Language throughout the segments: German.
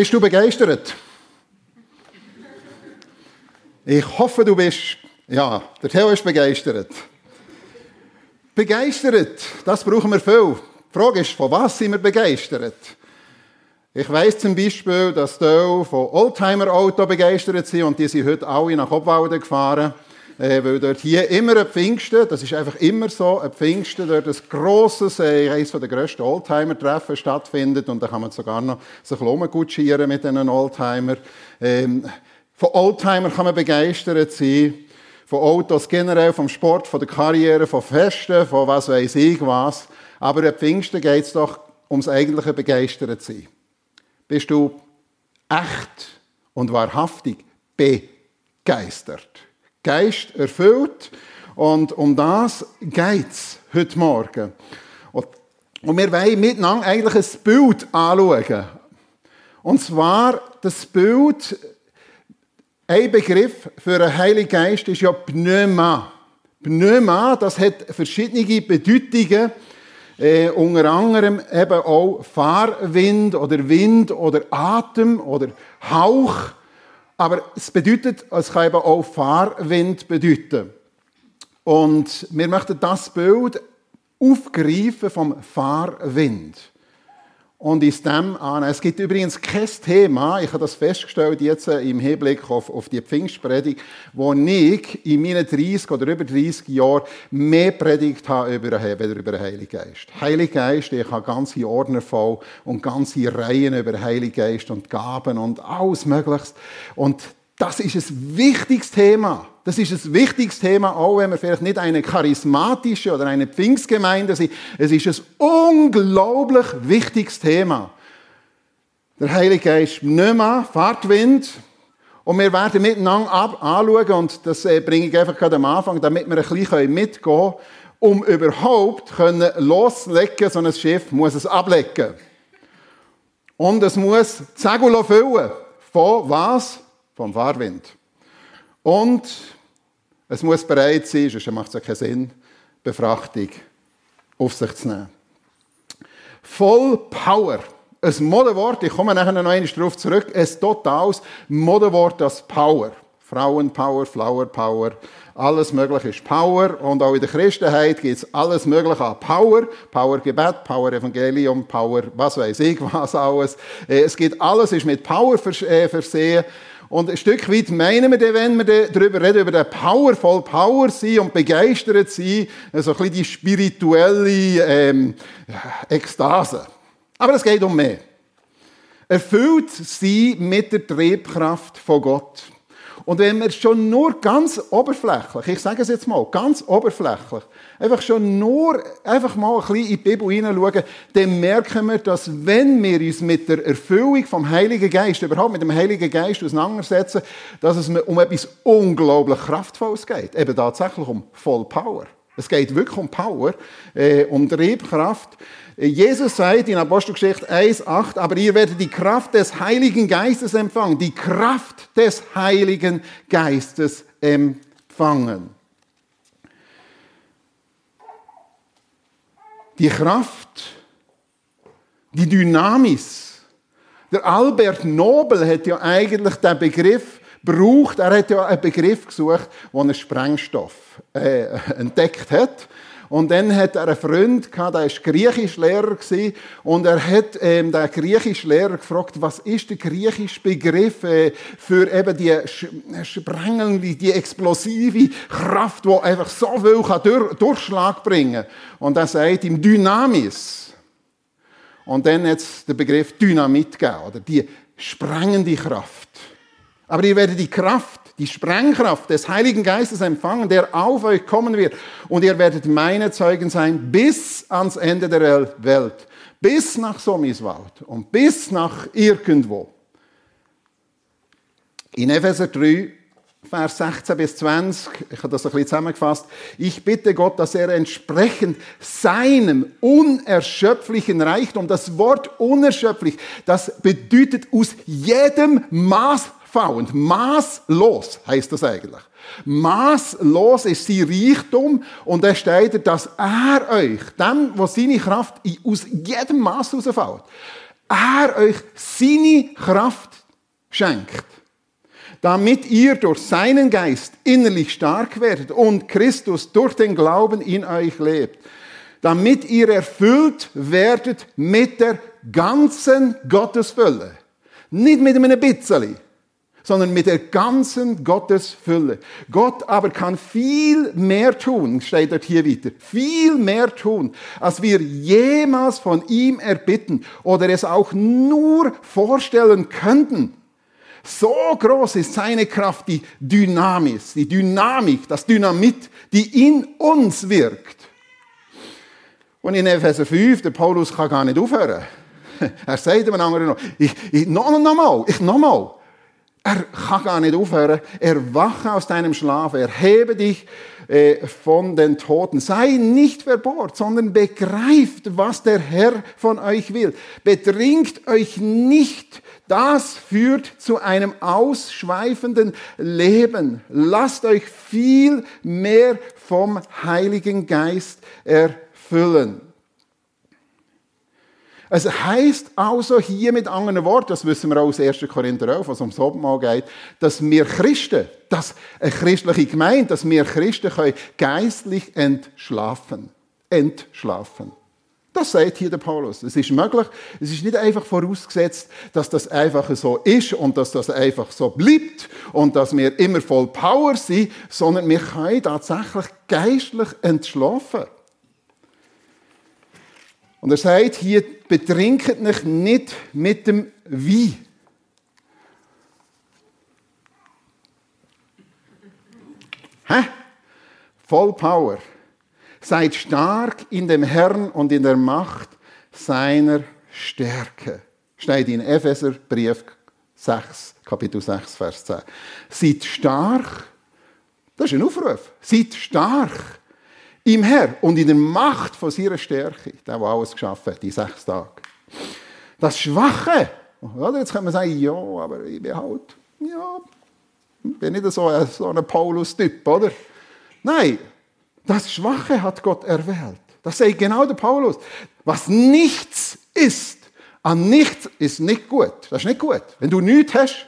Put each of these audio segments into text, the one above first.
Bist du begeistert? Ich hoffe, du bist. Ja, der Theo ist begeistert. Begeistert, das brauchen wir viel. Die Frage ist, von was sind wir begeistert? Ich weiß zum Beispiel, dass die von Oldtimer-Auto begeistert sind und die sind heute alle nach Obwalden gefahren äh, weil dort hier immer ein Pfingsten, das ist einfach immer so, ein Pfingsten, dort ein grosses, äh, eines der grössten Oldtimer-Treffen stattfindet und da kann man sogar noch sich rumgutschieren mit diesen Oldtimer. Ähm, von Oldtimer kann man begeistert sein, von Autos generell, vom Sport, von der Karriere, von Festen, von was weiß ich was. Aber am Pfingsten geht es doch ums eigentliche Begeistert sein. Bist du echt und wahrhaftig begeistert? Geist erfüllt. Und um das geht es heute Morgen. Und wir wollen miteinander eigentlich ein Bild anschauen. Und zwar das Bild, ein Begriff für einen Heiligen Geist ist ja Pneuma. Pneuma, das hat verschiedene Bedeutungen. Äh, unter anderem eben auch Fahrwind oder Wind oder Atem oder Hauch. Aber es bedeutet, es kann eben auch Fahrwind bedeuten. Und wir möchten das Bild aufgreifen vom Fahrwind. Und ist dem an. Es gibt übrigens kein Thema, ich habe das festgestellt jetzt im Hinblick auf, auf die Pfingstpredigt, wo ich in meinen 30 oder über 30 Jahren mehr predigt habe über, über den Heiligen Geist. Heiliger Geist, ich habe ganze Ordner voll und ganze Reihen über Heiligen Geist und Gaben und alles Mögliche. Und das ist ein wichtiges Thema. Das ist ein wichtiges Thema, auch wenn wir vielleicht nicht eine charismatische oder eine Pfingstgemeinde sind. Es ist ein unglaublich wichtiges Thema. Der Heilige Geist nicht mehr, Fahrtwind. Und wir werden miteinander ab anschauen, und das äh, bringe ich einfach gerade am Anfang, damit wir ein bisschen mitgehen können, um überhaupt können loslegen so ein Schiff muss es ablecken. Und es muss Segel füllen. Von was? Vom Fahrwind. Und es muss bereit sein, sonst macht es ja keinen Sinn, Befrachtung auf sich zu nehmen. Voll Power. Ein Modewort, ich komme nachher noch einmal darauf zurück, ein totales Modewort, das Power. Frauenpower, Flower Power, alles Mögliche ist Power. Und auch in der Christenheit gibt es alles Mögliche an Power. Power Gebet, Power Evangelium, Power was weiß ich was alles. Äh, es gibt alles, ist mit Power äh, versehen. Und ein Stück weit meinen wir wenn wir darüber reden, über den Powerful Power sein und begeistert sein, so ein bisschen die spirituelle ähm, Ekstase. Aber es geht um mehr. Erfüllt sie mit der Triebkraft von Gott. Und wenn wir schon nur ganz oberflächlich, ich sage es jetzt mal, ganz oberflächlich, einfach schon nur einfach mal ein bisschen in die Bibel hineinschauen, dann merken wir, dass wenn wir uns mit der Erfüllung vom Heiligen Geist, überhaupt mit dem Heiligen Geist auseinandersetzen, dass es um etwas unglaublich Kraftvolles geht. Eben tatsächlich um Voll Power. Es geht wirklich um Power, äh, um Triebkraft. Jesus sagt in Apostelgeschichte 1,8, aber ihr werdet die Kraft des Heiligen Geistes empfangen. Die Kraft des Heiligen Geistes empfangen. Die Kraft, die Dynamis. Der Albert Nobel hat ja eigentlich den Begriff braucht. Er hat ja einen Begriff gesucht, der einen Sprengstoff äh, entdeckt hat. Und dann hat er einen Freund gehabt, der war Griechischlehrer und er hat ähm, den Griechischlehrer gefragt, was ist der griechische Begriff äh, für eben die sprengelnde, die explosive Kraft, die einfach so viel kann durch, Durchschlag bringen Und er sagt ihm Dynamis. Und dann hat es den Begriff Dynamit gegeben, oder die sprengende Kraft. Aber ihr werdet die Kraft die Sprengkraft des Heiligen Geistes empfangen, der auf euch kommen wird. Und ihr werdet meine Zeugen sein bis ans Ende der Welt. Bis nach Somiswald und bis nach irgendwo. In Epheser 3, Vers 16 bis 20, ich habe das ein bisschen zusammengefasst. Ich bitte Gott, dass er entsprechend seinem unerschöpflichen Reichtum, das Wort unerschöpflich, das bedeutet aus jedem Maß und Maßlos heißt das eigentlich. Maßlos ist sein Reichtum und er steht, dass er euch, dem, was seine Kraft aus jedem Maß herausfällt, er euch seine Kraft schenkt, damit ihr durch seinen Geist innerlich stark werdet und Christus durch den Glauben in euch lebt, damit ihr erfüllt werdet mit der ganzen Gottesfülle. Nicht mit einem bisschen, sondern mit der ganzen Gottesfülle. Gott aber kann viel mehr tun, steht dort hier weiter, viel mehr tun, als wir jemals von ihm erbitten oder es auch nur vorstellen könnten. So groß ist seine Kraft, die Dynamis, die Dynamik, das Dynamit, die in uns wirkt. Und in Epheser 5, der Paulus kann gar nicht aufhören. Er sagt dem anderen noch, ich, ich, noch, noch mal, ich, noch mal. Er kann gar nicht aufhören. Erwache aus deinem Schlaf, erhebe dich äh, von den Toten. Sei nicht verbohrt, sondern begreift, was der Herr von euch will. Betrinkt euch nicht. Das führt zu einem ausschweifenden Leben. Lasst euch viel mehr vom Heiligen Geist erfüllen. Es heißt also hier mit anderen Worten, das wissen wir auch aus 1. Korinther 11, was ums Abendmahl geht, dass wir Christen, dass eine christliche Gemeinde, dass wir Christen können geistlich entschlafen. Entschlafen. Das sagt hier der Paulus. Es ist möglich. Es ist nicht einfach vorausgesetzt, dass das einfach so ist und dass das einfach so bleibt und dass wir immer voll Power sind, sondern wir können tatsächlich geistlich entschlafen. Und er sagt hier, betrinket euch nicht mit dem Wie. Hä? Voll Power. Seid stark in dem Herrn und in der Macht seiner Stärke. Steht in Epheser Brief 6, Kapitel 6, Vers 10. Seid stark. Das ist ein Aufruf. Seid stark im Herr und in der Macht von seiner Stärke, der, der alles geschaffen hat, die sechs Tage. Das Schwache, oder? jetzt kann man sagen, ja, aber ich bin halt, ja, bin nicht so ein, so ein Paulus-Typ, oder? Nein, das Schwache hat Gott erwählt. Das sagt genau der Paulus. Was nichts ist, an nichts ist nicht gut. Das ist nicht gut. Wenn du nichts hast,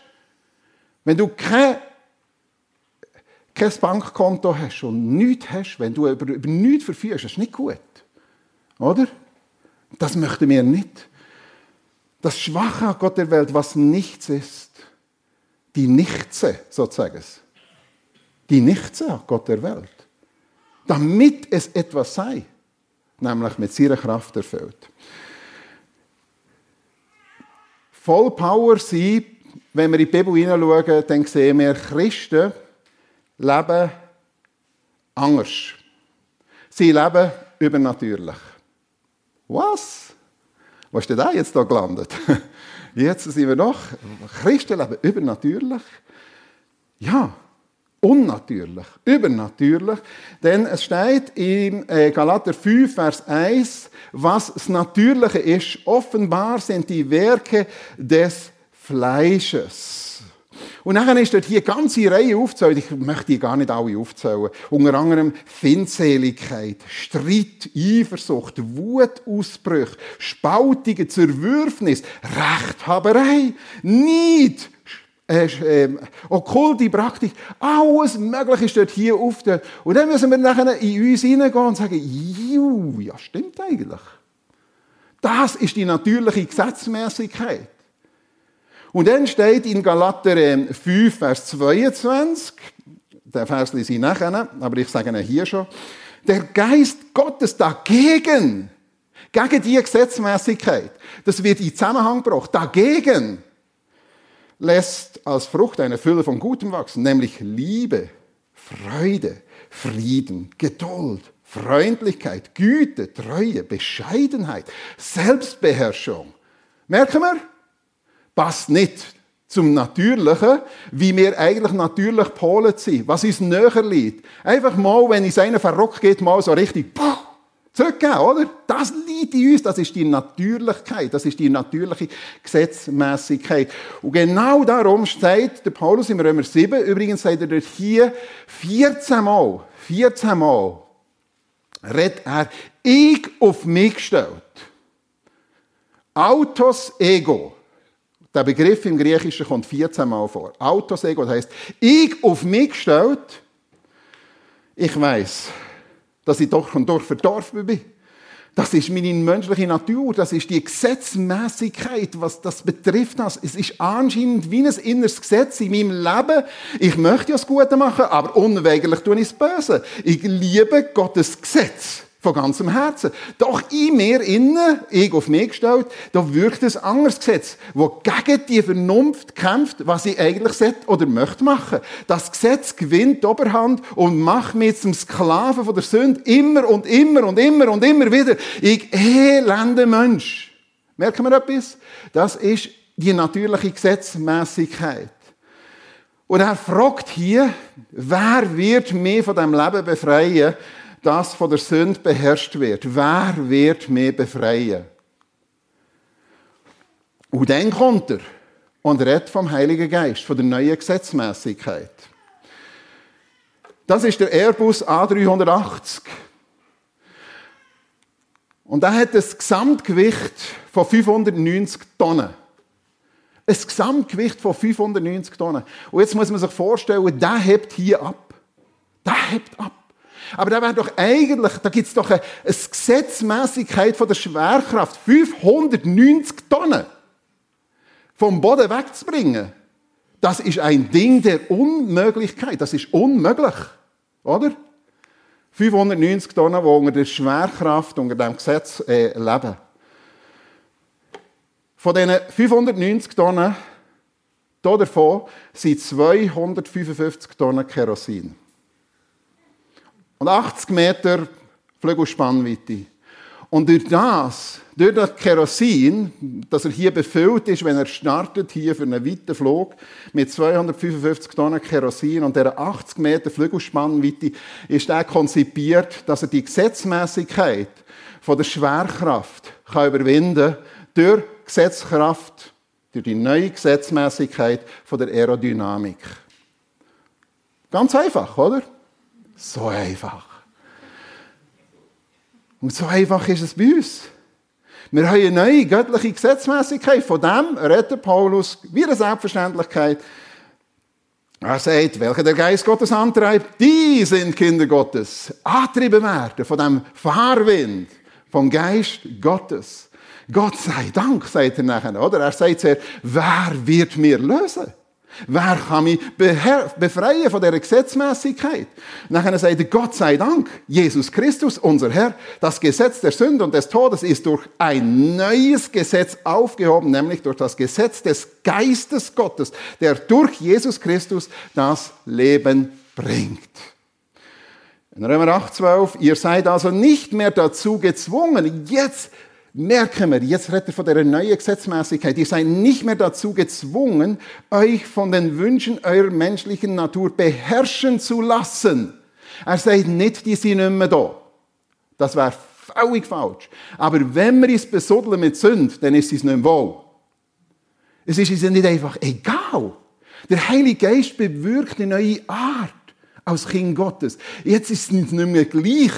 wenn du keine kein Bankkonto hast und nichts hast, wenn du über, über nichts verfügst, das ist nicht gut. Oder? Das möchten wir nicht. Das Schwache an Gott der Welt, was nichts ist. Die Nichtse, sozusagen. Die Nichtse an Gott der Welt. Damit es etwas sei. Nämlich mit seiner Kraft erfüllt. Voll Power sein, wenn wir in die Bibel hineinschauen, dann sehen wir Christen, leben anders. Sie leben übernatürlich. Was? Wo ist denn da jetzt da gelandet? Jetzt sind wir doch. Christen leben übernatürlich. Ja, unnatürlich, übernatürlich. Denn es steht in äh, Galater 5, Vers 1, was das Natürliche ist. Offenbar sind die Werke des Fleisches. Und dann ist dort hier eine ganze Reihe aufzählen. Ich möchte die gar nicht alle aufzählen. Unter anderem Findseligkeit, Streit, Eifersucht, Wutausbrüche, Spaltungen, Zerwürfnis, Rechthaberei, Neid, äh, äh, okkulte Praktik, alles Mögliche ist dort hier auf Und dann müssen wir nachher in uns hineingehen und sagen, Juh, ja, stimmt eigentlich. Das ist die natürliche Gesetzmäßigkeit. Und dann steht in Galater 5, ähm, Vers 22, der Vers lese ich nachher, aber ich sage ihn hier schon, der Geist Gottes dagegen, gegen die Gesetzmäßigkeit, das wird in Zusammenhang gebracht, dagegen lässt als Frucht eine Fülle von Gutem wachsen, nämlich Liebe, Freude, Frieden, Geduld, Freundlichkeit, Güte, Treue, Bescheidenheit, Selbstbeherrschung. Merken wir? Passt nicht zum Natürlichen, wie wir eigentlich natürlich Polen sind, was uns näher liegt. Einfach mal, wenn es einen verrockt geht, mal so richtig poh, zurückgeben, oder? Das liegt in uns, das ist die Natürlichkeit, das ist die natürliche Gesetzmäßigkeit. Und genau darum steht der Paulus im Römer 7, übrigens sagt er dort hier 14 Mal, 14 Mal, redet er, ich auf mich gestellt. Autos ego. Der Begriff im Griechischen kommt 14 Mal vor. Autos ego, das heißt, ich auf mich gestellt, ich weiß, dass ich doch und durch verdorfen bin. Das ist meine menschliche Natur, das ist die Gesetzmäßigkeit, was das betrifft. Es ist anscheinend wie ein inneres Gesetz in meinem Leben. Ich möchte ja das Gute machen, aber unweigerlich tue ich das Böse. Ich liebe Gottes Gesetz von ganzem Herzen. Doch in mir innen, ich auf mich gestellt, da wirkt ein anderes Gesetz, wo gegen die Vernunft kämpft, was ich eigentlich sollte oder möchte machen. Das Gesetz gewinnt die Oberhand und macht mich zum Sklaven von der Sünde immer und immer und immer und immer wieder. Ich elende Mensch. Merken wir etwas? Das ist die natürliche Gesetzmäßigkeit. Und er fragt hier, wer wird mich von dem Leben befreien? Das von der Sünde beherrscht wird. Wer wird mich befreien? Und dann kommt er und redet vom Heiligen Geist, von der neuen Gesetzmäßigkeit. Das ist der Airbus A380. Und er hat ein Gesamtgewicht von 590 Tonnen. Ein Gesamtgewicht von 590 Tonnen. Und jetzt muss man sich vorstellen, der hebt hier ab. Der hebt ab. Aber da wäre doch eigentlich, da gibt es doch eine, eine Gesetzmäßigkeit von der Schwerkraft. 590 Tonnen vom Boden wegzubringen. Das ist ein Ding der Unmöglichkeit. Das ist unmöglich. Oder? 590 Tonnen, die unter der Schwerkraft, unter dem Gesetz äh, leben. Von diesen 590 Tonnen, davon sind 255 Tonnen Kerosin. Und 80 Meter Flügelspannweite. Und durch das, durch das Kerosin, dass er hier befüllt ist, wenn er startet, hier für einen weiten Flug, mit 255 Tonnen Kerosin und der 80 Meter Flügelspannweite, ist er konzipiert, dass er die Gesetzmäßigkeit von der Schwerkraft kann überwinden durch Gesetzkraft, durch die neue Gesetzmäßigkeit von der Aerodynamik. Ganz einfach, oder? So einfach. Und so einfach ist es bei uns. Wir haben eine neue göttliche Gesetzmäßigkeit. Von dem redet Paulus wie eine Selbstverständlichkeit. Er sagt, welche der Geist Gottes antreibt, die sind Kinder Gottes. Antrieben werden von dem Fahrwind, vom Geist Gottes. Gott sei Dank, sagt er nachher, oder? Er sagt sehr, wer wird mir lösen? Wer kann mich befreien von dieser Gesetzmäßigkeit? Nachher sagt er, Gott sei Dank, Jesus Christus, unser Herr, das Gesetz der Sünde und des Todes ist durch ein neues Gesetz aufgehoben, nämlich durch das Gesetz des Geistes Gottes, der durch Jesus Christus das Leben bringt. In Römer 8,12, ihr seid also nicht mehr dazu gezwungen, jetzt merken wir, jetzt redet er von der neuen Gesetzmäßigkeit, ihr seid nicht mehr dazu gezwungen, euch von den Wünschen eurer menschlichen Natur beherrschen zu lassen. Er sagt nicht, die sind nicht mehr da. Das wäre völlig falsch. Aber wenn wir es besuddeln mit Sünde, dann ist es nicht mehr wohl. Es ist uns nicht einfach egal. Der Heilige Geist bewirkt eine neue Art als Kind Gottes. Jetzt ist es nicht mehr gleich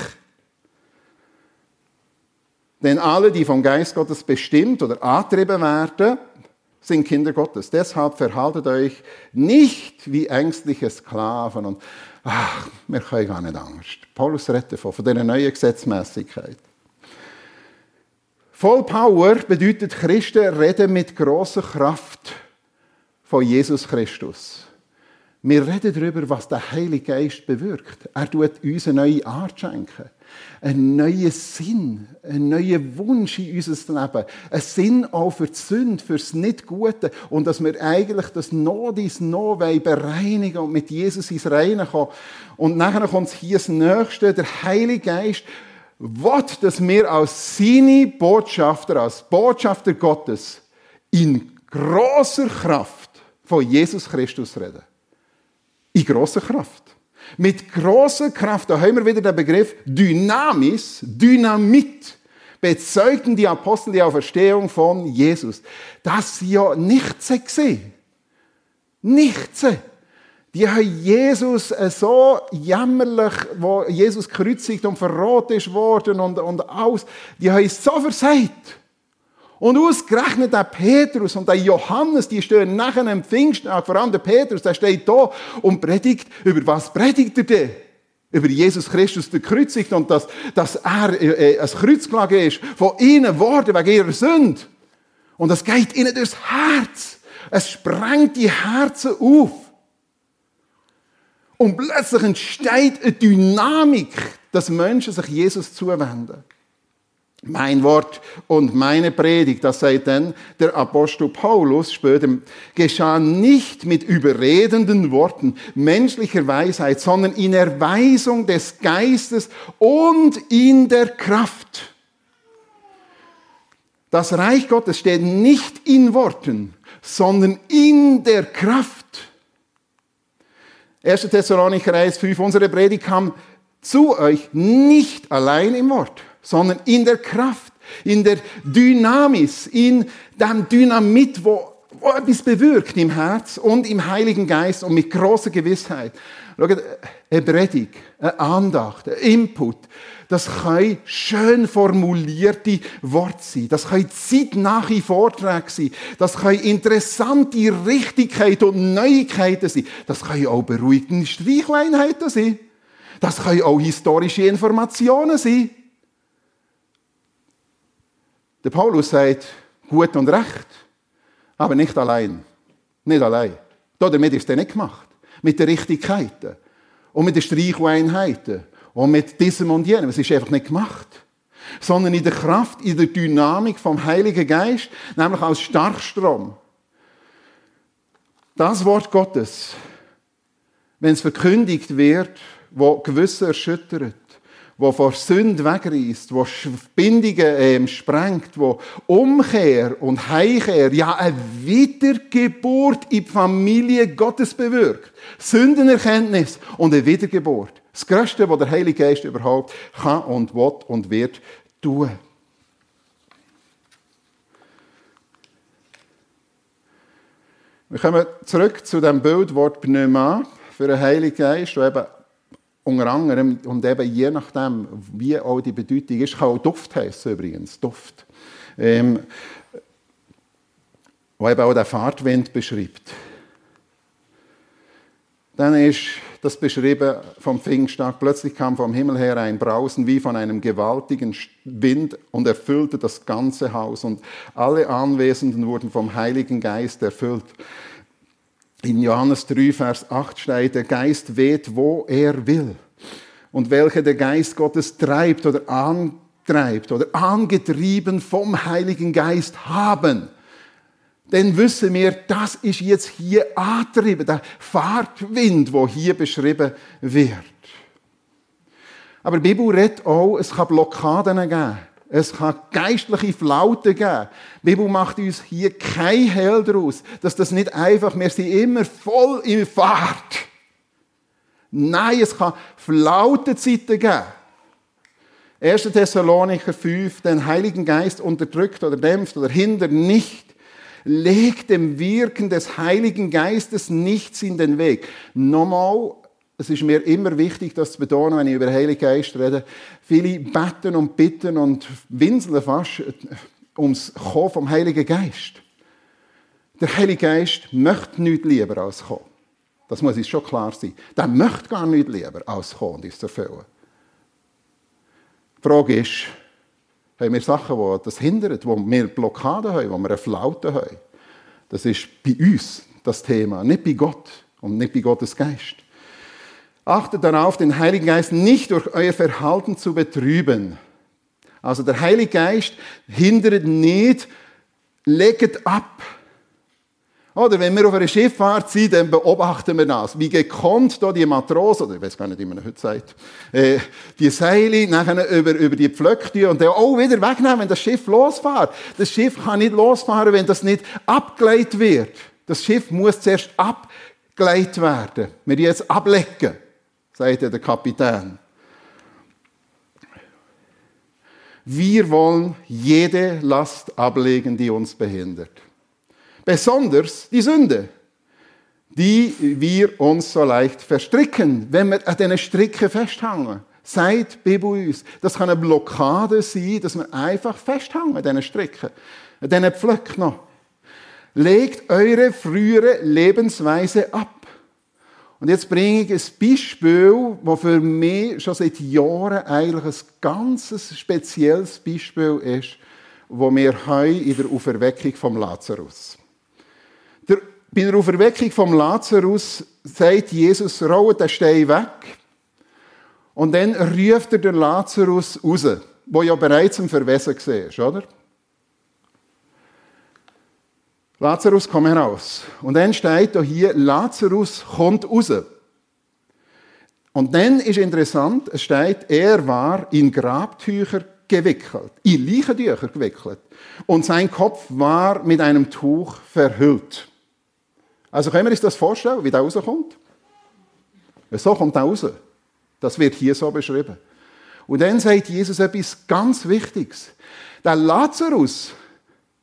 denn alle, die vom Geist Gottes bestimmt oder antrieben werden, sind Kinder Gottes. Deshalb verhaltet euch nicht wie ängstliche Sklaven und ach, wir können gar nicht Angst. Paulus redet davon, von dieser neuen Gesetzmäßigkeit. Voll Power bedeutet, Christen reden mit großer Kraft von Jesus Christus. Wir reden darüber, was der Heilige Geist bewirkt. Er tut uns eine neue Art schenken einen neuen Sinn, einen neuen Wunsch in unser Leben, einen Sinn auch für die Sünde, für das Nicht-Gute und dass wir eigentlich das No dies No bereinigen und mit Jesus ins Reine kommen. Und nachher kommt hier das Nächste, der Heilige Geist will, dass wir als seine Botschafter, als Botschafter Gottes in großer Kraft von Jesus Christus reden. In großer Kraft. Mit großer Kraft, da haben wir wieder den Begriff Dynamis, Dynamit, bezeugten die Apostel die Auferstehung von Jesus. Das ja nichts gesehen. Nichts. Die haben Jesus so jämmerlich, wo Jesus gekreuzigt und verrotet ist worden und, und alles, die haben es so versagt. Und ausgerechnet der Petrus und der Johannes, die stehen nachher am Pfingsttag, vor allem der Petrus, der steht da und predigt. Über was predigt er denn? Über Jesus Christus, der gekreuzigt und dass, dass er äh, äh, ein Kreuz gelegen ist, von ihnen worden wegen ihrer Sünde. Und das geht ihnen durchs Herz. Es sprengt die Herzen auf. Und plötzlich entsteht eine Dynamik, dass Menschen sich Jesus zuwenden. Mein Wort und meine Predigt, das sagt dann der Apostel Paulus später, geschah nicht mit überredenden Worten menschlicher Weisheit, sondern in Erweisung des Geistes und in der Kraft. Das Reich Gottes steht nicht in Worten, sondern in der Kraft. 1. Thessalonicher 1, 5, unsere Predigt kam zu euch nicht allein im Wort, sondern in der Kraft, in der Dynamis, in dem Dynamit, wo, wo etwas bewirkt im Herz und im Heiligen Geist und mit großer Gewissheit. Schaut, eine Predigt, eine Andacht, ein Input, das können schön formulierte Worte sein. Das können zeitnahe Vorträge sein. Das können interessante Richtigkeiten und Neuigkeiten sein. Das können auch beruhigende Streichleinheiten sein. Das können auch historische Informationen sein. Der Paulus sagt, gut und recht, aber nicht allein. Nicht allein. Damit ist er nicht gemacht. Mit den Richtigkeiten und mit den Streicheinheiten und mit diesem und jenem. Es ist einfach nicht gemacht. Sondern in der Kraft, in der Dynamik vom Heiligen Geist, nämlich als Starkstrom. Das Wort Gottes, wenn es verkündigt wird, wo Gewisse erschüttert, wo vor Sünde wegreißt, wo Bindungen ähm, sprengt, wo Umkehr und Heimkehr, ja eine Wiedergeburt in die Familie Gottes bewirkt. Sündenerkenntnis und eine Wiedergeburt. Das Größte, was der Heilige Geist überhaupt kann und will und wird tun. Wir kommen zurück zu dem Bildwort Pneuma für den Heiligen Geist, der eben unter anderem und eben je nachdem, wie auch die Bedeutung ist, kann auch Duft heißen übrigens, Duft. Ähm, wo eben auch der Fahrtwind beschreibt. Dann ist das beschrieben vom Pfingsttag. Plötzlich kam vom Himmel her ein Brausen wie von einem gewaltigen Wind und erfüllte das ganze Haus. Und alle Anwesenden wurden vom Heiligen Geist erfüllt. In Johannes 3, Vers 8 steht, der Geist weht, wo er will. Und welche der Geist Gottes treibt oder antreibt oder angetrieben vom Heiligen Geist haben dann wissen wir, das ist jetzt hier angetrieben, der Fahrtwind, wo hier beschrieben wird. Aber die Bibel redet auch, es kann Blockaden geben. Es kann geistliche Flauten geben. Die Bibel macht uns hier kein Hehl daraus, dass das nicht einfach, wir sind immer voll in Fahrt. Nein, es kann Flautenzeiten geben. 1. Thessalonicher 5, den Heiligen Geist unterdrückt oder dämpft oder hindert nicht, legt dem Wirken des Heiligen Geistes nichts in den Weg. Nochmal, es ist mir immer wichtig, das zu betonen, wenn ich über den Heiligen Geist rede. Viele beten und bitten und winseln fast ums Kommen vom Heiligen Geist. Der Heilige Geist möchte nichts lieber als kommen. Das muss uns schon klar sein. Der möchte gar nichts lieber als kommen und es erfüllen. Die Frage ist, haben wir Sachen, die das hindern, wo wir Blockaden haben, wo wir eine Flaute haben. Das ist bei uns das Thema, nicht bei Gott und nicht bei Gottes Geist. Achtet darauf, den Heiligen Geist nicht durch euer Verhalten zu betrüben. Also der Heilige Geist hindert nicht, legt ab. Oder wenn wir auf einer Schifffahrt sind, dann beobachten wir das. Wie gekonnt da die Matrosen, oder ich weiß gar nicht, wie man heute sagt, äh, die Seile nachher über, über die Pflöcke und dann auch wieder wegnehmen, wenn das Schiff losfährt. Das Schiff kann nicht losfahren, wenn das nicht abgeleitet wird. Das Schiff muss zuerst abgeleitet werden. Wir jetzt ablecken, sagt der Kapitän. Wir wollen jede Last ablegen, die uns behindert. Besonders die Sünde, die wir uns so leicht verstricken, wenn wir an diesen Stricken festhangen. Seid Bibel uns. Das kann eine Blockade sein, dass wir einfach festhangen an diesen Stricken. Dann pflückt noch. Legt eure frühere Lebensweise ab. Und jetzt bringe ich ein Beispiel, das für mich schon seit Jahren eigentlich ein ganz spezielles Beispiel ist, wo wir heute in der Auferweckung vom Lazarus. Der, bei der Auferweckung vom Lazarus sagt Jesus, rollt den Stein weg. Und dann ruft er den Lazarus raus, wo ja bereits im Verwesen war, oder? Lazarus, komm heraus. Und dann steht hier, Lazarus kommt raus. Und dann ist interessant, es steht, er war in Grabtücher gewickelt, in Leichentücher gewickelt. Und sein Kopf war mit einem Tuch verhüllt. Also können wir uns das vorstellen, wie der rauskommt? So kommt er raus. Das wird hier so beschrieben. Und dann sagt Jesus etwas ganz Wichtiges. Der Lazarus,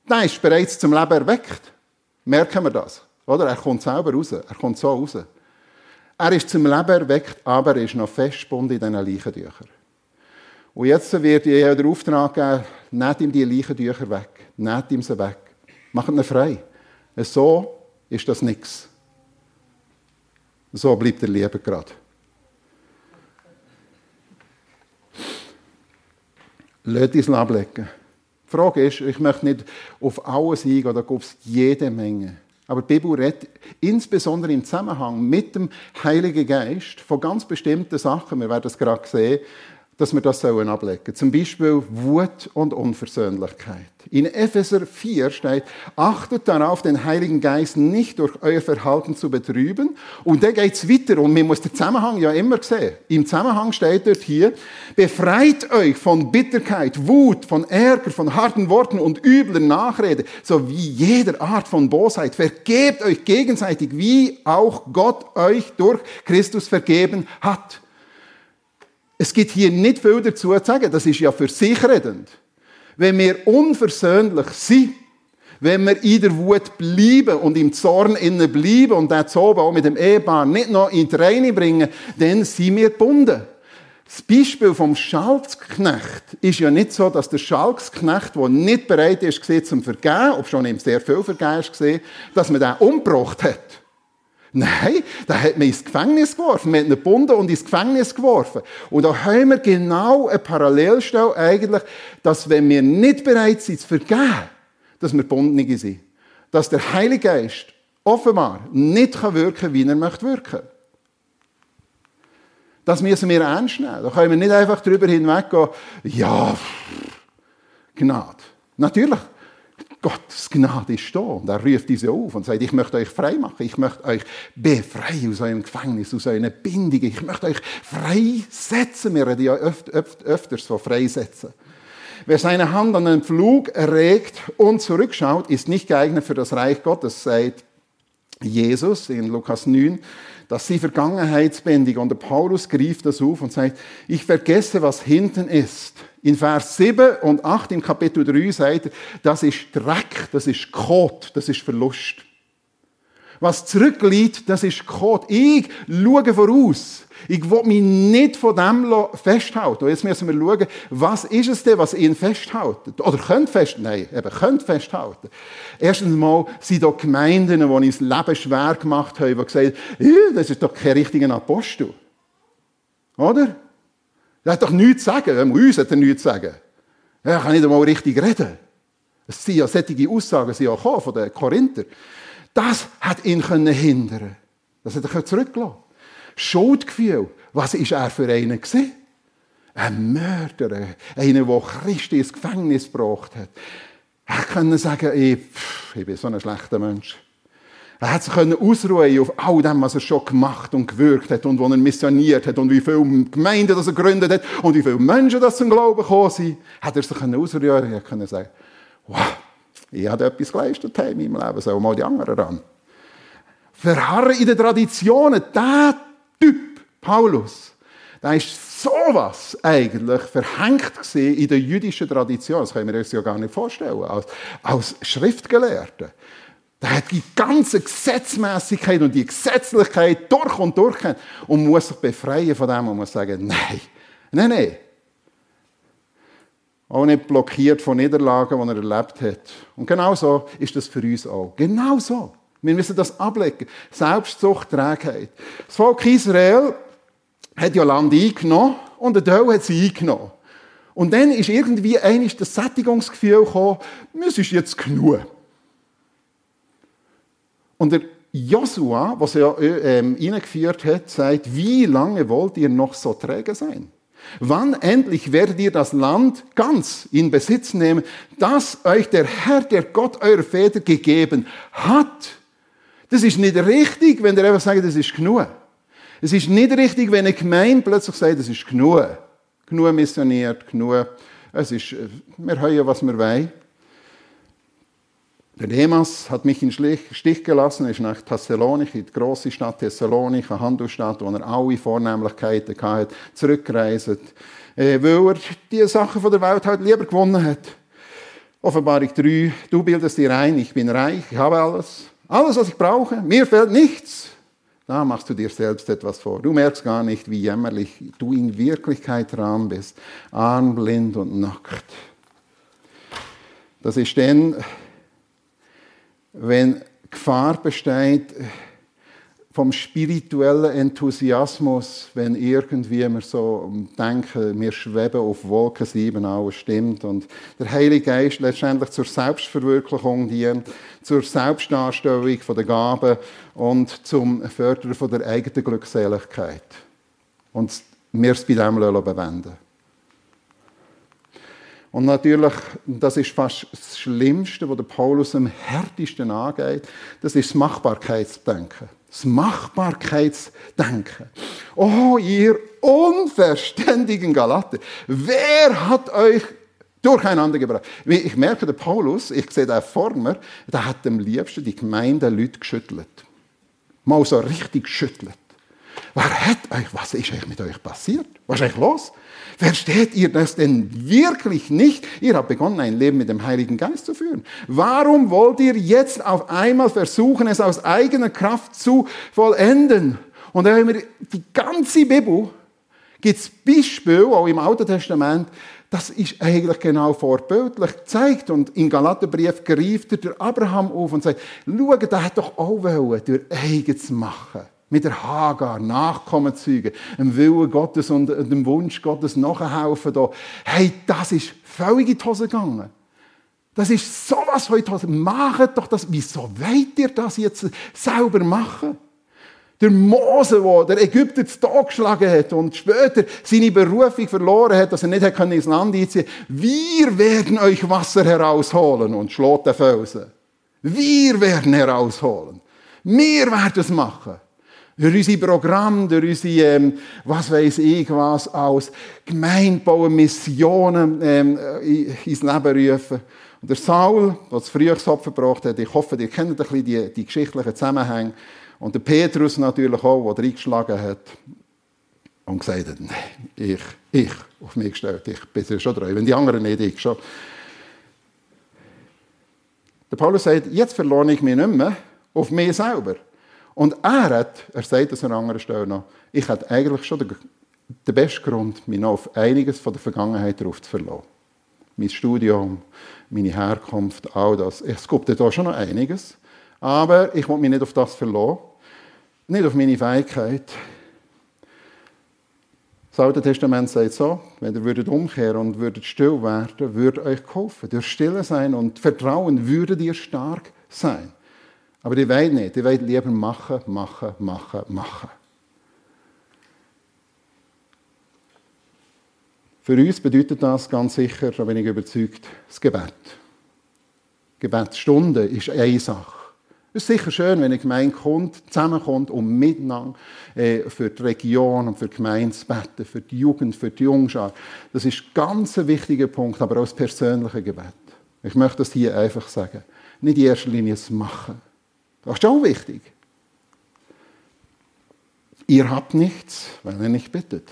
der ist bereits zum Leben erweckt. Merken wir das? Oder? Er kommt selber raus. Er kommt so raus. Er ist zum Leben erweckt, aber er ist noch festgebunden in diesen Leichentüchern. Und jetzt wird ihr den Auftrag geben, nehmt ihm die Leichentücher weg. Nehmt ihm sie weg. Macht ihn frei. So ist das nichts. So bleibt er Leben gerade. Lasst uns ablegen. Die Frage ist, ich möchte nicht auf alles eingehen, da gibt es jede Menge. Aber die Bibel redet insbesondere im Zusammenhang mit dem Heiligen Geist von ganz bestimmten Sachen, wir werden das gerade sehen, dass wir das ablegen sollen. Zum Beispiel Wut und Unversöhnlichkeit. In Epheser 4 steht, achtet darauf, den Heiligen Geist nicht durch euer Verhalten zu betrüben. Und dann geht es weiter und man muss den Zusammenhang ja immer sehen. Im Zusammenhang steht dort hier, befreit euch von Bitterkeit, Wut, von Ärger, von harten Worten und übler Nachrede, sowie jeder Art von Bosheit. Vergebt euch gegenseitig, wie auch Gott euch durch Christus vergeben hat. Es gibt hier nicht viel dazu zu sagen, das ist ja für sich redend. Wenn wir unversöhnlich sind, wenn wir in der Wut bleiben und im Zorn innen bleiben und den Zoben auch mit dem Ehepaar nicht noch in die Reine bringen, dann sind wir gebunden. Das Beispiel vom Schalksknecht ist ja nicht so, dass der Schalksknecht, der nicht bereit ist, zum Vergehen, ob schon ihm sehr viel vergeben ist, dass man den umgebracht hat. Nein, da hat man ins Gefängnis geworfen. Man hat ihn gebunden und ins Gefängnis geworfen. Und da haben wir genau eine Parallelstelle eigentlich, dass wenn wir nicht bereit sind zu vergeben, dass wir gebunden sind. Dass der Heilige Geist offenbar nicht wirken kann, wie er möchte wirken. Das müssen wir ernst nehmen. Da können wir nicht einfach darüber hinweggehen, ja, Gnade. Natürlich, Gottes Gnade ist da. Und er ruft diese auf und sagt, ich möchte euch frei machen. Ich möchte euch befreien aus eurem Gefängnis, aus euren Bindungen. Ich möchte euch freisetzen. Wir reden ja öf öf öfters von freisetzen. Wer seine Hand an den Flug erregt und zurückschaut, ist nicht geeignet für das Reich Gottes, sagt Jesus in Lukas 9 dass sie vergangenheitsbändig. Und der Paulus griff das auf und sagt, ich vergesse, was hinten ist. In Vers 7 und 8 im Kapitel 3 sagt er, das ist Dreck, das ist Kot, das ist Verlust. Was zurückliegt, das ist Kot. Ich schaue voraus. Ich will mich nicht von dem festhalten. Und jetzt müssen wir schauen, was ist es denn, was ihn festhält? Oder könnt festhalten? Nein, eben könnt festhalten. Erstens mal sind da Gemeinden, die das Leben schwer gemacht haben, die gesagt haben, das ist doch kein richtiger Apostel. Oder? Er hat doch nichts zu sagen. Uns hat er nichts zu sagen. Er kann nicht einmal richtig reden. Es sind ja solche Aussagen sind ja von den Korinther. Das hat ihn hindern Das hat er zurückgelassen. Schuldgefühl. Was ist er für einen gewesen? Ein Mörder, einer, der Christi ins Gefängnis gebracht hat. Er konnte sagen, ich, ich bin so ein schlechter Mensch. Er hat sich ausruhen auf all dem, was er schon gemacht und gewirkt hat und wo er missioniert hat und wie viele Gemeinden das er gegründet hat und wie viele Menschen das zum Glauben gekommen sind. Hat er sich ausruhen Er konnte sagen, wow, ich habe etwas geleistet in meinem Leben, so mal die anderen ran. Verharren in den Traditionen, der Typ, Paulus, der ist sowas eigentlich verhängt in der jüdischen Tradition. Das können wir uns ja gar nicht vorstellen. Als, als Schriftgelehrter. Der hat die ganze Gesetzmäßigkeit und die Gesetzlichkeit durch und durch und muss sich befreien von dem und muss sagen, nein, nein, nein. auch nicht blockiert von Niederlagen, die er erlebt hat. Und genau so ist das für uns auch. Genau so. Wir müssen das ablegen. Selbstzucht, Trägheit. Das Volk Israel hat ja Land eingenommen und der Teil hat sie eingenommen. Und dann ist irgendwie eigentlich das Sättigungsgefühl gekommen, es ist jetzt genug. Und der Joshua, was er ähm, eingeführt hat, sagt, wie lange wollt ihr noch so träge sein? Wann endlich werdet ihr das Land ganz in Besitz nehmen, das euch der Herr, der Gott eurer Väter gegeben hat? Das ist nicht richtig, wenn ihr einfach sagt, das ist genug. Es ist nicht richtig, wenn eine Gemeinde plötzlich sagt, das ist genug. Genug missioniert, genug. Es ist, äh, wir ja, was wir wollen. Der Demas hat mich in Stich gelassen, ist nach Thessalonich, die große Stadt Thessalonich, eine Handelsstadt, wo er alle Vornehmlichkeiten hatte, zurückgereist, äh, weil er die Sachen von der Welt halt lieber gewonnen hat. Offenbarung 3, du bildest dir ein, ich bin reich, ich habe alles. Alles, was ich brauche, mir fehlt nichts. Da machst du dir selbst etwas vor. Du merkst gar nicht, wie jämmerlich du in Wirklichkeit arm bist. Arm, blind und nackt. Das ist dann, wenn Gefahr besteht vom spirituellen Enthusiasmus, wenn irgendwie wir so denken, wir schweben auf Wolke 7, alles stimmt und der Heilige Geist letztendlich zur Selbstverwirklichung dient, zur Selbstdarstellung der Gaben und zum Fördern der eigenen Glückseligkeit. Und wir es bei dem bewenden und natürlich, das ist fast das Schlimmste, was der Paulus am härtesten angeht, das ist das Machbarkeitsdenken. Das Machbarkeitsdenken. Oh, ihr unverständigen Galater, wer hat euch durcheinander gebracht? Ich merke, der Paulus, ich sehe den vor mir, der hat am liebsten die Gemeinde Leute geschüttelt. Mal so richtig geschüttelt. Wer hat euch, was ist eigentlich mit euch passiert? Was ist eigentlich los? Versteht ihr das denn wirklich nicht? Ihr habt begonnen, ein Leben mit dem Heiligen Geist zu führen. Warum wollt ihr jetzt auf einmal versuchen, es aus eigener Kraft zu vollenden? Und haben wir die ganze Bibel, gibt es Beispiele, auch im Alten Testament, das ist eigentlich genau vorbildlich gezeigt. Und im Galaterbrief greift er der Abraham auf und sagt, schau, der hat doch auch wollen, durch eigenes machen mit der Hagar Nachkommen zeugen, dem Willen Gottes und dem Wunsch Gottes nachhelfen. Da. Hey, das ist völlig in die Hose gegangen. Das ist sowas von in die Hose. Macht doch das. Wieso wollt ihr das jetzt selber machen? Der Mose, der Ägypter zu Tag geschlagen hat und später seine Berufung verloren hat, dass er nicht ins Land einziehen konnte. Wir werden euch Wasser herausholen und schlägt den Felsen. Wir werden herausholen. Wir werden es machen durch unsere Programme, durch unsere, ähm, was weiß ich was, als Gemeinbauen, Missionen ähm, ins Leben rufen. Und der Saul, der das Frühjahrsopfer gebracht hat, ich hoffe, ihr kennt ein bisschen die, die geschichtlichen Zusammenhänge. Und der Petrus natürlich auch, der reingeschlagen hat und gesagt hat, nein, ich, ich, auf mich gestellt, ich bin schon treu, wenn die anderen nicht, ich schon. Der Paulus sagt, jetzt verlohne ich mich nicht mehr auf mich selber. Und er hat, er sagt das an anderer Stelle noch, ich hatte eigentlich schon den, den besten Grund, mich noch auf einiges von der Vergangenheit darauf zu verlassen. Mein Studium, meine Herkunft, all das. Es gibt da schon noch einiges. Aber ich will mich nicht auf das verlassen. Nicht auf meine Fähigkeit. Das Alte Testament sagt so, wenn ihr würdet umkehren und würdet still werden, würde euch geholfen. Durch Stille sein und Vertrauen würdet ihr stark sein. Aber die wollen nicht. Die wollen lieber machen, machen, machen, machen. Für uns bedeutet das ganz sicher, da bin ich überzeugt, das Gebet. Gebetsstunde ist eine Sache. Es ist sicher schön, wenn eine Gemeinde kommt, zusammenkommt, um miteinander äh, für die Region und für die Gemeinde zu beten, für die Jugend, für die Jungschar. Das ist ein ganz wichtiger Punkt, aber auch das persönliche Gebet. Ich möchte das hier einfach sagen. Nicht in erster Linie das Machen. Das ist auch wichtig. Ihr habt nichts, weil ihr nicht bittet.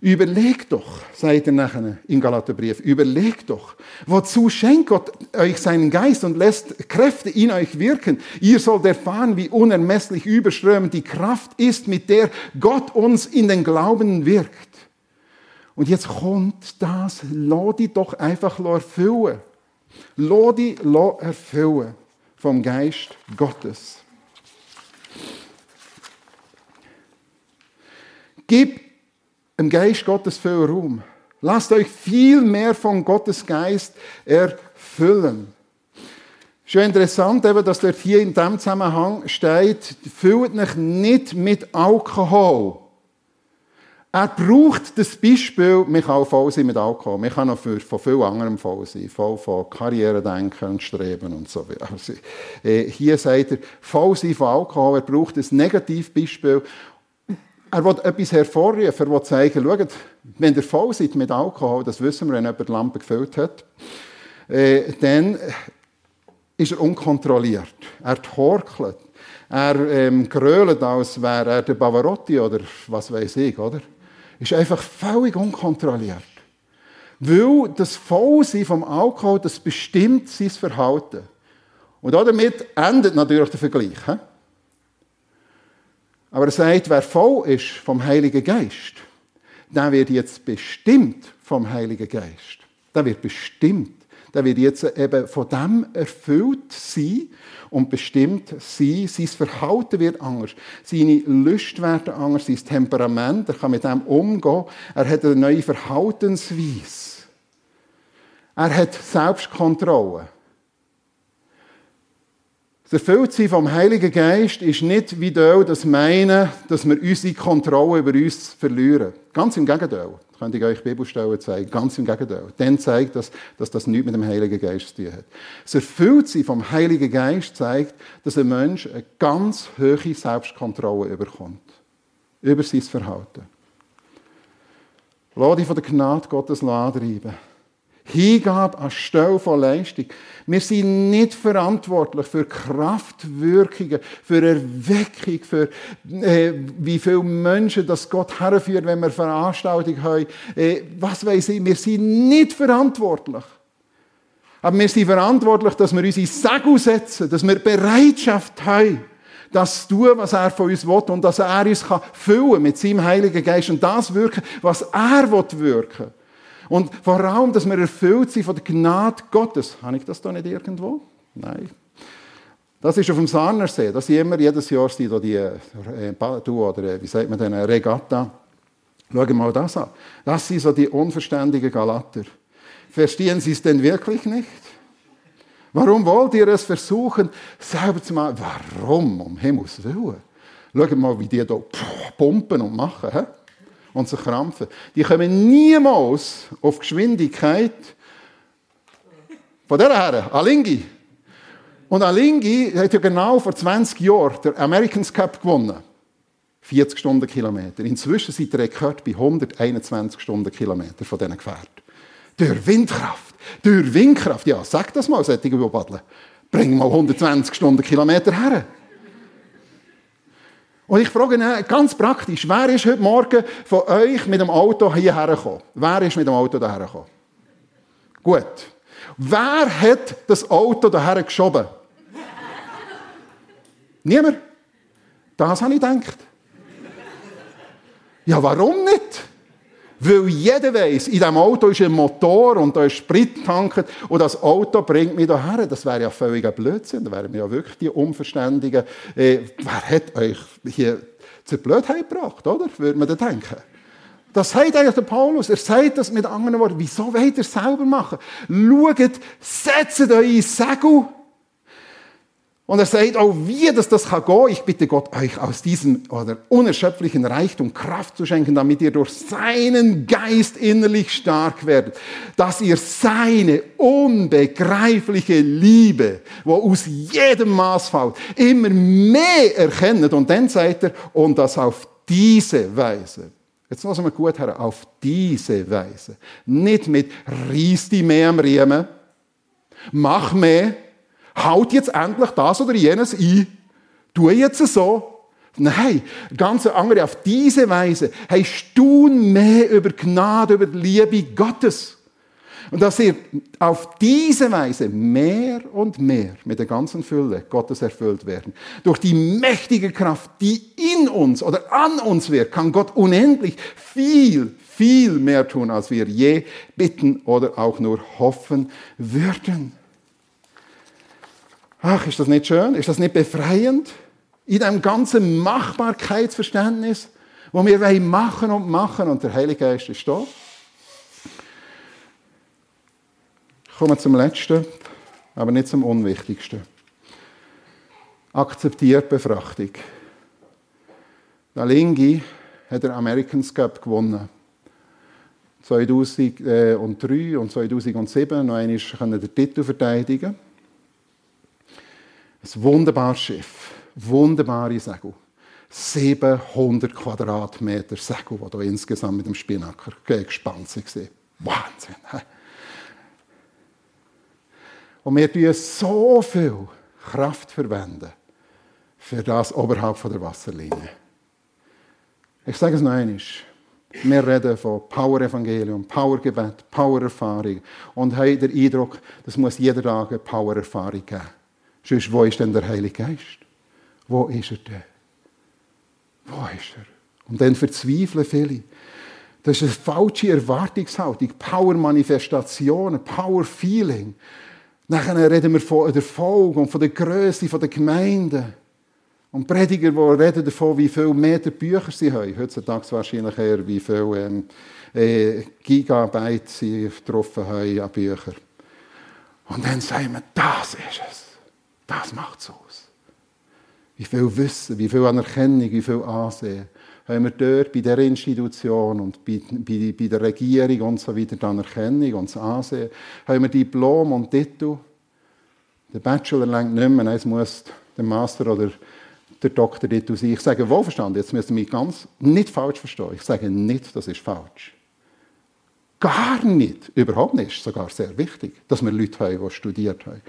Überlegt doch, sagt er nachher im Galaterbrief, überlegt doch, wozu schenkt Gott euch seinen Geist und lässt Kräfte in euch wirken? Ihr sollt erfahren, wie unermesslich überströmend die Kraft ist, mit der Gott uns in den Glauben wirkt. Und jetzt kommt das, dich doch einfach erfüllen. Dich erfüllen vom Geist Gottes. Gib dem Geist Gottes viel Raum. Lasst euch viel mehr von Gottes Geist erfüllen. Schon interessant, dass dort hier in diesem Zusammenhang steht, füllt euch nicht mit Alkohol. Er braucht das Beispiel, man kann auch voll sein mit Alkohol. Man kann auch von viel anderem voll sein. Voll von Karrieredenken und Streben und so. Also, äh, hier sagt er, voll sein von Alkohol. Er braucht ein Negativbeispiel. Er will etwas hervorrufen. Er will zeigen, schaut, wenn ihr voll seid mit Alkohol, das wissen wir, wenn jemand die Lampe gefüllt hat, äh, dann ist er unkontrolliert. Er torkelt. Er ähm, grölt, als wäre er der Bavarotti oder was weiß ich, oder? Ist einfach völlig unkontrolliert. Weil das Vollsein vom Alkohol, das bestimmt sein Verhalten. Und damit endet natürlich der Vergleich. He? Aber er sagt, wer voll ist vom Heiligen Geist, der wird jetzt bestimmt vom Heiligen Geist. Der wird bestimmt. Der wird jetzt eben von dem erfüllt sein und bestimmt sein. Sein Verhalten wird anders. Seine Lust werden anders. Sein Temperament, er kann mit dem umgehen. Er hat eine neue Verhaltensweise. Er hat Selbstkontrolle. Das Erfülltsein vom Heiligen Geist ist nicht wie das Meinen, dass wir unsere Kontrolle über uns verlieren. Ganz im Gegenteil könnte ich euch Bibelstellen zeigen. Ganz im Gegenteil. Dann zeigt das, dass das nichts mit dem Heiligen Geist zu tun hat. Das Erfülltsein vom Heiligen Geist zeigt, dass ein Mensch eine ganz hohe Selbstkontrolle überkommt. Über sein Verhalten. Lass dich von der Gnade Gottes antreiben. Hingabe anstelle von Leistung. Wir sind nicht verantwortlich für Kraftwirkungen, für Erweckung, für äh, wie viele Menschen das Gott herführt, wenn wir Veranstaltungen haben. Äh, was weiß ich, wir sind nicht verantwortlich. Aber wir sind verantwortlich, dass wir unsere Segel setzen, dass wir Bereitschaft haben, das zu tun, was er von uns will und dass er uns füllen kann mit seinem Heiligen Geist und das wirken, was er will wirken und vor allem, dass wir erfüllt sind von der Gnade Gottes. Habe ich das da nicht irgendwo? Nein. Das ist auf dem Sarnersee. Das ist immer jedes Jahr die, die äh, du oder äh, wie sagt man denn, Regatta. Schau mal das an. Das sind so die unverständigen Galater. Verstehen Sie es denn wirklich nicht? Warum wollt ihr es versuchen, selber zu machen? Warum? Um Himmels Willen. Schau mal, wie die hier pumpen und machen. He? Und sich krampfen. Die kommen niemals auf Geschwindigkeit von der her, Alingi. Und Alingi hat ja genau vor 20 Jahren den Americans Cup gewonnen. 40 Stundenkilometer. Inzwischen sind der Rekord bei 121 Stundenkilometer von diesen Gefährten. Durch Windkraft. Durch Windkraft. Ja, sag das mal, solche Badle. Bring mal 120 Stundenkilometer her. Und ich frage ihn ganz praktisch, wer ist heute Morgen von euch mit dem Auto hierher gekommen? Wer ist mit dem Auto hierher gekommen? Gut. Wer hat das Auto hierher geschoben? Niemand? Das habe ich gedacht. Ja, warum nicht? Weil jeder weiß, in diesem Auto ist ein Motor und da ist Sprit tanken und das Auto bringt mich hierher. Das wäre ja völliger Blödsinn. Da wären wir ja wirklich die Unverständigen. Äh, wer hat euch hier zur Blödheit gebracht, oder? Würde man da denken. Das sagt eigentlich der Paulus. Er sagt das mit anderen Worten. Wieso wollt ihr es selber machen? Schaut, setzt euch Segel und er sagt auch, wie das, das kann gehen. Ich bitte Gott, euch aus diesem oder unerschöpflichen Reichtum Kraft zu schenken, damit ihr durch seinen Geist innerlich stark werdet. Dass ihr seine unbegreifliche Liebe, wo aus jedem Maß fällt, immer mehr erkennt. Und dann sagt er, und das auf diese Weise. Jetzt lassen wir gut her, auf diese Weise. Nicht mit reiss die mehr am Riemen, mach mehr, haut jetzt endlich das oder jenes ein, tu jetzt so. Nein, ganz andere. Auf diese Weise hast du mehr über Gnade, über die Liebe Gottes. Und dass ihr auf diese Weise mehr und mehr mit der ganzen Fülle Gottes erfüllt werden. Durch die mächtige Kraft, die in uns oder an uns wirkt, kann Gott unendlich viel, viel mehr tun, als wir je bitten oder auch nur hoffen würden. Ach, ist das nicht schön? Ist das nicht befreiend? In einem ganzen Machbarkeitsverständnis, wo wir machen und machen und der Heilige Geist ist da. Ich komme zum Letzten, aber nicht zum Unwichtigsten. Akzeptiert Befrachtung. Der Lingi hat der Americans Cup gewonnen. 2003 und 2007 noch einmal den Titel verteidigen. Ein wunderbares Schiff, wunderbare Segel. 700 Quadratmeter Segel, die hier insgesamt mit dem Spinnaker gespannt waren. Wahnsinn! Und wir verwenden so viel Kraft verwenden für das oberhalb der Wasserlinie. Ich sage es noch einmal. Wir reden von Power-Evangelium, Power-Gebet, Power-Erfahrung und haben den Eindruck, das muss jeder Tag eine Power-Erfahrung geben. Sonst, wo ist denn der Heilige Geist? Wo ist er denn? Wo ist er? Und dann verzweifeln viele. Das ist eine falsche Erwartungshaltung, Power-Manifestationen, Power-Feeling. Nachher reden wir von der Folge und von der Größe der Gemeinden. Und Prediger, die reden davon, wie viele Meter Bücher sie haben. Heutzutage wahrscheinlich eher, wie viele ähm, äh, Gigabyte sie getroffen haben an Büchern. Und dann sagen wir, das ist es. Das macht es aus. Wie viel Wissen, wie viel Anerkennung, wie viel Ansehen haben wir dort bei der Institution und bei, bei, bei der Regierung und so weiter die Anerkennung und das Ansehen. Haben wir Diplom und Titel. Der Bachelor längt nicht mehr, es muss der Master oder der Doktortitel sein. Ich sage wohlverstanden, jetzt müssen Sie mich ganz nicht falsch verstehen. Ich sage nicht, das ist falsch. Gar nicht, überhaupt nicht, sogar sehr wichtig, dass wir Leute haben, die studiert haben.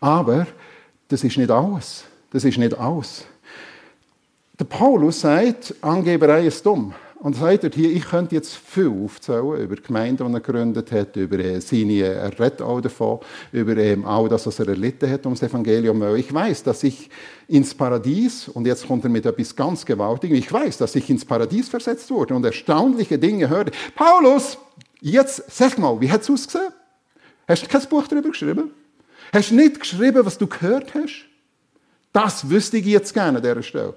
Aber das ist nicht alles. Das ist nicht alles. Der Paulus sagt, Angeberei ist dumm. Und sagt dort hier, ich könnte jetzt viel aufzählen über die Gemeinde, die er gegründet hat, über äh, seine, er redet auch davon, über ähm, all das, was er erlitten hat um das Evangelium. Ich weiß, dass ich ins Paradies, und jetzt kommt er mit etwas ganz Gewaltigem, ich weiß, dass ich ins Paradies versetzt wurde und erstaunliche Dinge hörte. Paulus, jetzt sag mal, wie hat es ausgesehen? Hast du kein Buch darüber geschrieben? Hast du nicht geschrieben, was du gehört hast? Das wüsste ich jetzt gerne an dieser Stelle.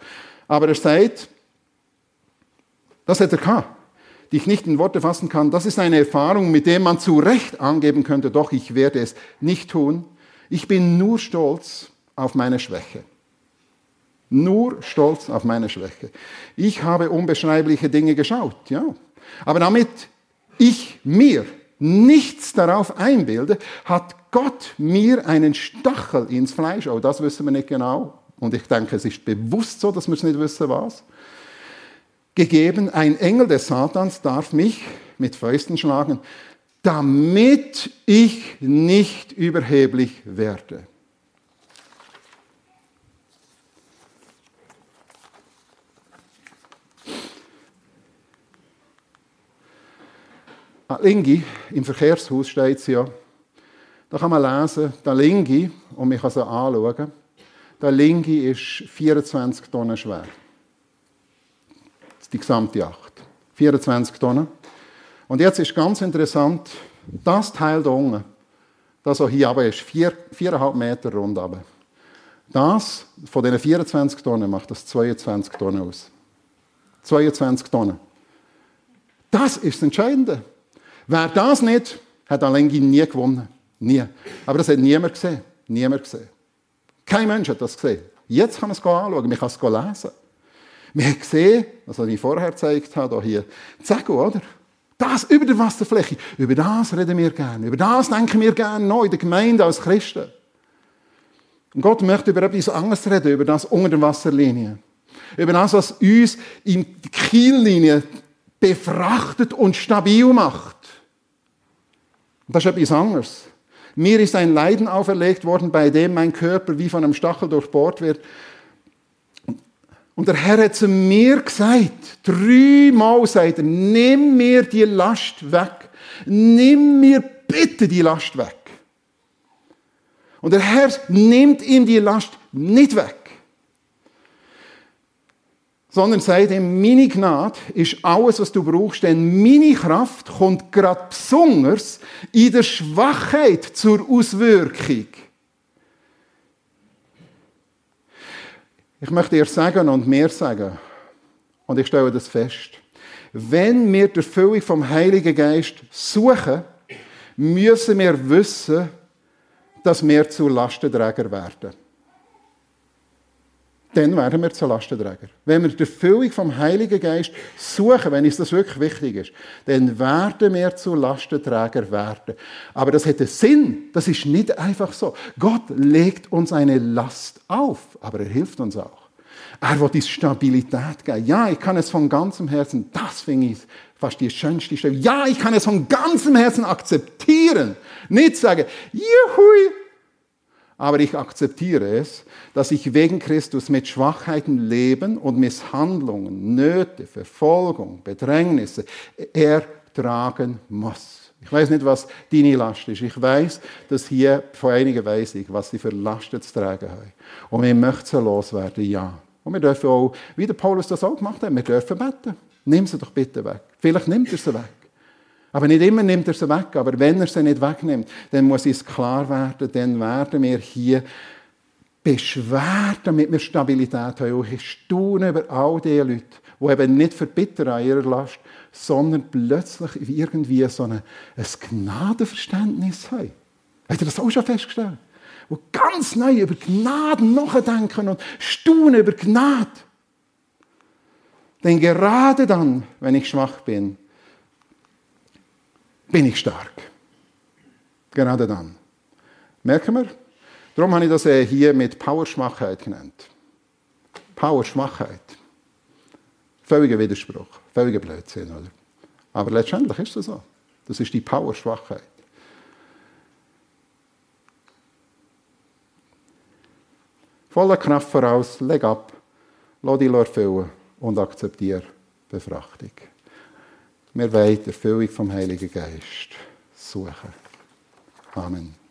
Aber er sagt, das hat er gehabt, die ich nicht in Worte fassen kann. Das ist eine Erfahrung, mit der man zu Recht angeben könnte, doch ich werde es nicht tun. Ich bin nur stolz auf meine Schwäche. Nur stolz auf meine Schwäche. Ich habe unbeschreibliche Dinge geschaut, ja. Aber damit ich mir nichts darauf einbilde, hat Gott mir einen Stachel ins Fleisch, oh, das wissen wir nicht genau, und ich denke, es ist bewusst so, dass wir es nicht wissen, was, gegeben, ein Engel des Satans darf mich mit Fäusten schlagen, damit ich nicht überheblich werde. Lingi, im Verkehrshaus steht es ja, da kann man lesen, der Lingi, und man kann sie anschauen, der Lingi ist 24 Tonnen schwer die gesamte Yacht. 24 Tonnen. Und jetzt ist ganz interessant, das Teil da unten, das hier aber ist, 4,5 Meter rund aber. Das von diesen 24 Tonnen macht das 22 Tonnen aus. 22 Tonnen. Das ist das Entscheidende. Wer das nicht, hat Alengi nie gewonnen. Nie. Aber das hat niemand gesehen. Niemand gesehen. Kein Mensch hat das gesehen. Jetzt kann man es anschauen, man kann es lesen. Wir haben gesehen, was ich vorher gezeigt habe, hier, Zegel, oder? Das über der Wasserfläche, über das reden wir gerne, über das denken wir gerne noch in der Gemeinde als Christen. Und Gott möchte über etwas anderes reden, über das unter der Wasserlinie. Über das, was uns in die Kiellinie befrachtet und stabil macht. Das ist etwas anderes. Mir ist ein Leiden auferlegt worden, bei dem mein Körper wie von einem Stachel durchbohrt wird. Und der Herr hat zu mir gesagt, dreimal sagt er, nimm mir die Last weg. Nimm mir bitte die Last weg. Und der Herr nimmt ihm die Last nicht weg. Sondern sagt ihm, meine Gnade ist alles, was du brauchst, denn meine Kraft kommt gerade besonders in der Schwachheit zur Auswirkung. Ich möchte dir sagen und mir sagen, und ich stelle das fest, wenn wir die Erfüllung vom Heiligen Geist suchen, müssen wir wissen, dass wir zu Lastenträger werden. Dann werden wir zu Lastenträger. Wenn wir die Erfüllung vom Heiligen Geist suchen, wenn uns das wirklich wichtig ist, dann werden wir zu Lastenträger werden. Aber das einen Sinn. Das ist nicht einfach so. Gott legt uns eine Last auf, aber er hilft uns auch. Er will uns Stabilität geben. Ja, ich kann es von ganzem Herzen, das finde ich fast die schönste Stelle. Ja, ich kann es von ganzem Herzen akzeptieren. Nicht sagen, juhui, aber ich akzeptiere es, dass ich wegen Christus mit Schwachheiten leben und Misshandlungen, Nöte, Verfolgung, Bedrängnisse ertragen muss. Ich weiß nicht, was deine Last ist. Ich weiß, dass hier von einigen weiß ich, was sie für Lasten zu tragen haben. Und wir möchten sie loswerden, ja. Und wir dürfen auch, wie der Paulus das auch gemacht hat, wir dürfen beten. Nimm sie doch bitte weg. Vielleicht nimmt er sie weg. Aber nicht immer nimmt er sie weg. Aber wenn er sie nicht wegnimmt, dann muss es klar werden, dann werden wir hier beschwert, damit wir Stabilität haben. Und ich staune über all die Leute, die eben nicht verbittern an ihrer Last, sondern plötzlich irgendwie so ein, ein Gnadenverständnis haben. Habt ihr das auch schon festgestellt? die ganz neu über Gnade nachdenken und staunen über Gnade. Denn gerade dann, wenn ich schwach bin, bin ich stark. Gerade dann. Merken wir? Darum habe ich das hier mit Powerschwachheit genannt. Powerschwachheit. Völliger Widerspruch, völliger Blödsinn, oder? Aber letztendlich ist das so. Das ist die Powerschwachheit. Voller Kraft voraus, leg ab, lass dich erfüllen und akzeptiere Befrachtung. Wir wollen die Erfüllung vom Heiligen Geist suchen. Amen.